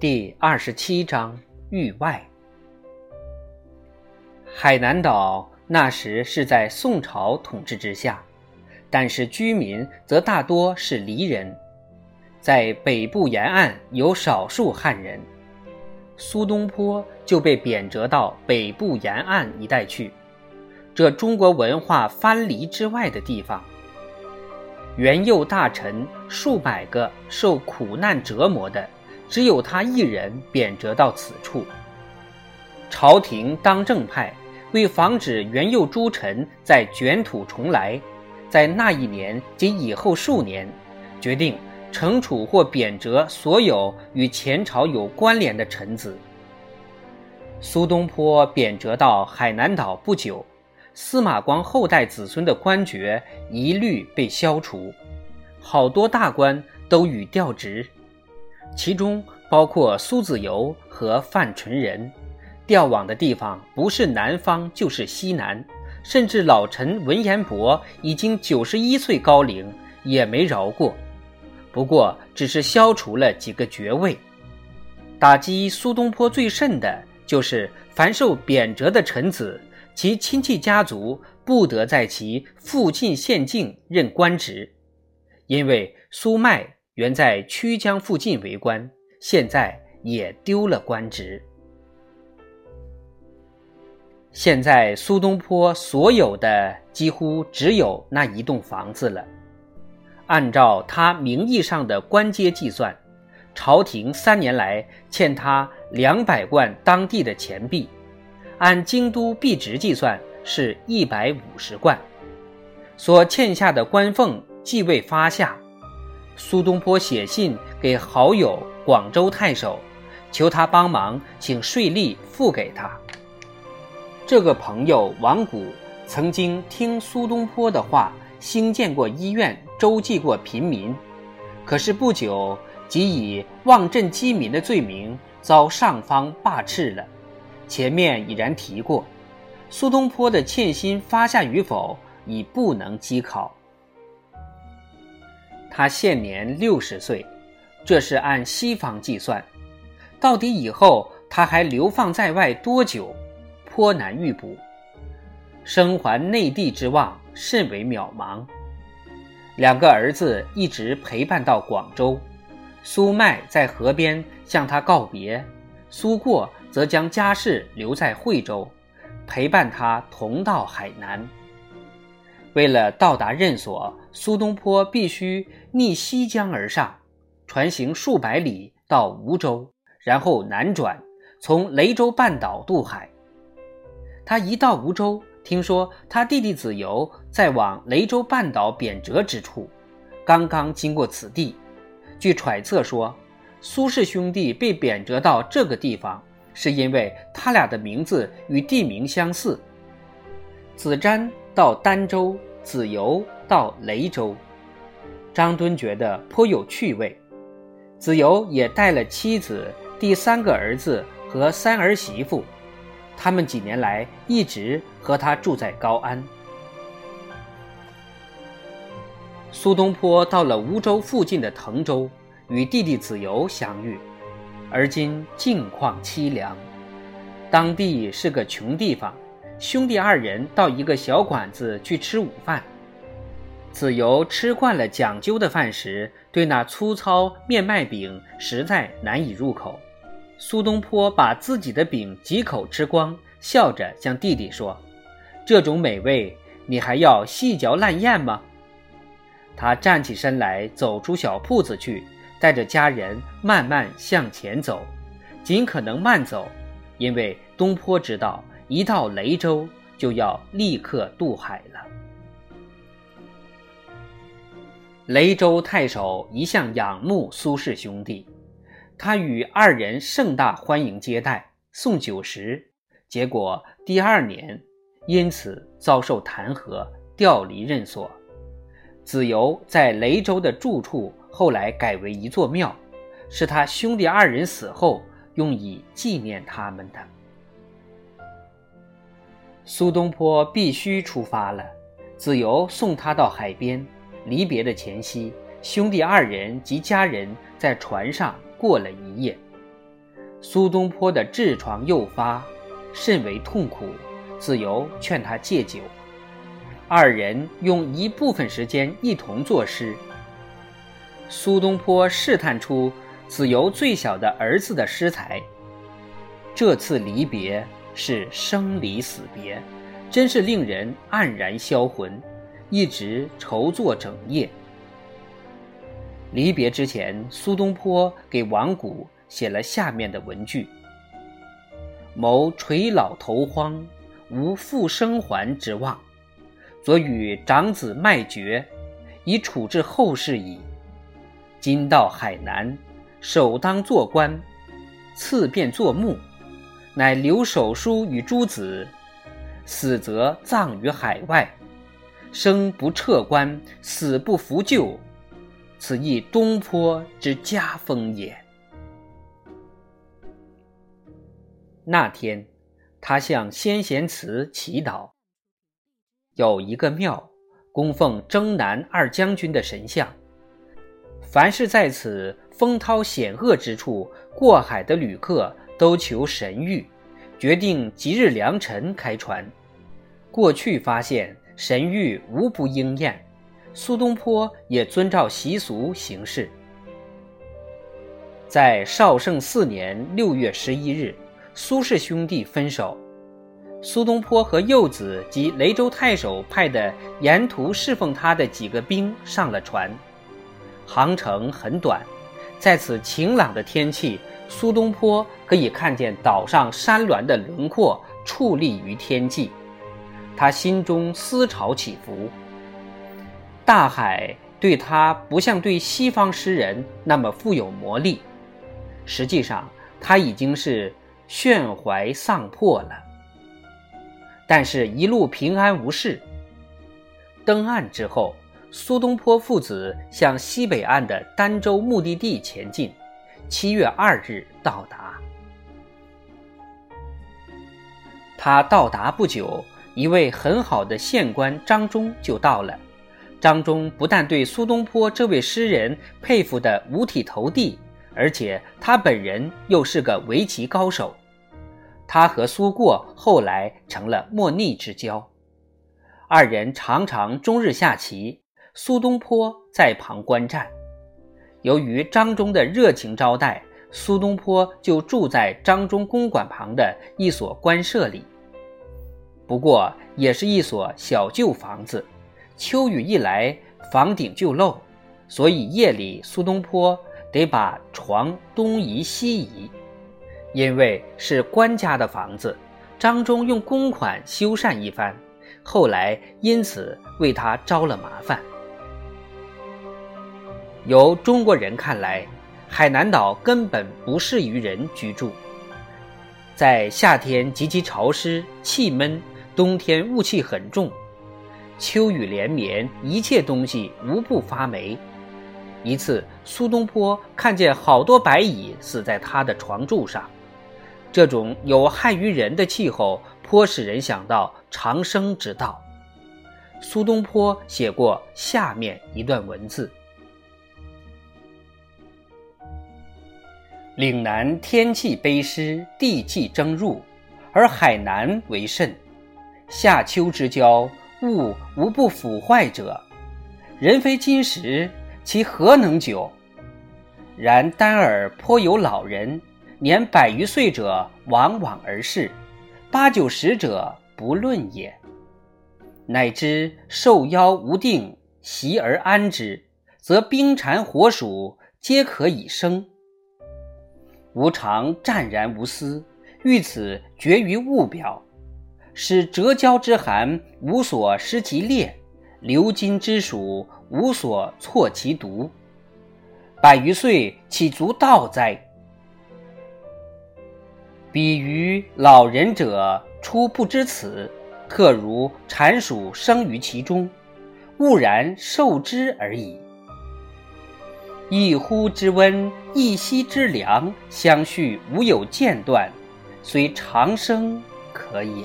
第二十七章域外。海南岛那时是在宋朝统治之下，但是居民则大多是黎人，在北部沿岸有少数汉人。苏东坡就被贬谪到北部沿岸一带去，这中国文化藩篱之外的地方。元佑大臣数百个受苦难折磨的，只有他一人贬谪到此处。朝廷当政派为防止元佑诸臣再卷土重来，在那一年及以后数年，决定。惩处或贬谪所有与前朝有关联的臣子。苏东坡贬谪到海南岛不久，司马光后代子孙的官爵一律被消除，好多大官都予调职，其中包括苏子由和范纯仁。调往的地方不是南方就是西南，甚至老臣文彦博已经九十一岁高龄，也没饶过。不过，只是消除了几个爵位。打击苏东坡最甚的就是，凡受贬谪的臣子，其亲戚家族不得在其附近县境任官职，因为苏迈原在曲江附近为官，现在也丢了官职。现在苏东坡所有的几乎只有那一栋房子了。按照他名义上的官阶计算，朝廷三年来欠他两百贯当地的钱币，按京都币值计算是一百五十贯。所欠下的官俸既未发下，苏东坡写信给好友广州太守，求他帮忙请税吏付给他。这个朋友王谷曾经听苏东坡的话。兴建过医院，周济过贫民，可是不久即以妄镇饥民的罪名遭上方罢斥了。前面已然提过，苏东坡的欠薪发下与否已不能稽考。他现年六十岁，这是按西方计算，到底以后他还流放在外多久，颇难预卜。生还内地之望。甚为渺茫。两个儿子一直陪伴到广州，苏迈在河边向他告别，苏过则将家事留在惠州，陪伴他同到海南。为了到达任所，苏东坡必须逆西江而上，船行数百里到梧州，然后南转，从雷州半岛渡海。他一到梧州。听说他弟弟子由在往雷州半岛贬谪之处，刚刚经过此地。据揣测说，苏氏兄弟被贬谪到这个地方，是因为他俩的名字与地名相似。子瞻到儋州，子由到雷州。张敦觉得颇有趣味。子由也带了妻子、第三个儿子和三儿媳妇。他们几年来一直和他住在高安。苏东坡到了梧州附近的滕州，与弟弟子由相遇，而今境况凄凉，当地是个穷地方。兄弟二人到一个小馆子去吃午饭，子由吃惯了讲究的饭食，对那粗糙面麦饼实在难以入口。苏东坡把自己的饼几口吃光，笑着向弟弟说：“这种美味，你还要细嚼烂咽吗？”他站起身来，走出小铺子去，带着家人慢慢向前走，尽可能慢走，因为东坡知道，一到雷州就要立刻渡海了。雷州太守一向仰慕苏氏兄弟。他与二人盛大欢迎接待，送酒食，结果第二年因此遭受弹劾，调离任所。子由在雷州的住处后来改为一座庙，是他兄弟二人死后用以纪念他们的。苏东坡必须出发了，子由送他到海边，离别的前夕，兄弟二人及家人在船上。过了一夜，苏东坡的痔疮诱发，甚为痛苦，子由劝他戒酒。二人用一部分时间一同作诗。苏东坡试探出子由最小的儿子的诗才。这次离别是生离死别，真是令人黯然销魂，一直愁作整夜。离别之前，苏东坡给王谷写了下面的文句：“谋垂老头荒，无复生还之望。昨与长子卖爵，以处置后事矣。今到海南，首当做官，次便做墓，乃留手书与诸子，死则葬于海外。生不撤官，死不复旧，此亦东坡之家风也。”那天，他向先贤祠祈祷。有一个庙，供奉征南二将军的神像。凡是在此风涛险恶之处过海的旅客，都求神谕，决定即日良辰开船。过去发现神谕无不应验，苏东坡也遵照习俗行事。在绍圣四年六月十一日，苏氏兄弟分手。苏东坡和幼子及雷州太守派的沿途侍奉他的几个兵上了船，航程很短，在此晴朗的天气，苏东坡可以看见岛上山峦的轮廓矗立于天际，他心中思潮起伏。大海对他不像对西方诗人那么富有魔力，实际上他已经是炫怀丧魄了。但是，一路平安无事。登岸之后，苏东坡父子向西北岸的儋州目的地前进。七月二日到达。他到达不久，一位很好的县官张忠就到了。张忠不但对苏东坡这位诗人佩服得五体投地，而且他本人又是个围棋高手。他和苏过后来成了莫逆之交，二人常常终日下棋，苏东坡在旁观战。由于张忠的热情招待，苏东坡就住在张忠公馆旁的一所官舍里。不过也是一所小旧房子，秋雨一来，房顶就漏，所以夜里苏东坡得把床东移西移。因为是官家的房子，张忠用公款修缮一番，后来因此为他招了麻烦。由中国人看来，海南岛根本不适于人居住，在夏天极其潮湿气闷，冬天雾气很重，秋雨连绵，一切东西无不发霉。一次，苏东坡看见好多白蚁死在他的床柱上。这种有害于人的气候，颇使人想到长生之道。苏东坡写过下面一段文字：“岭南天气卑湿，地气蒸入，而海南为甚。夏秋之交，物无不腐坏者。人非金石，其何能久？然丹耳颇有老人。”年百余岁者往往而逝，八九十者不论也。乃知寿夭无定，习而安之，则冰蝉火鼠皆可以生。吾常湛然无私，欲此绝于物表，使折交之寒无所失其烈，流金之暑无所错其毒。百余岁岂足道哉？比于老人者，初不知此，特如蝉鼠生于其中，兀然受之而已。一呼之温，一吸之凉，相续无有间断，虽长生可也。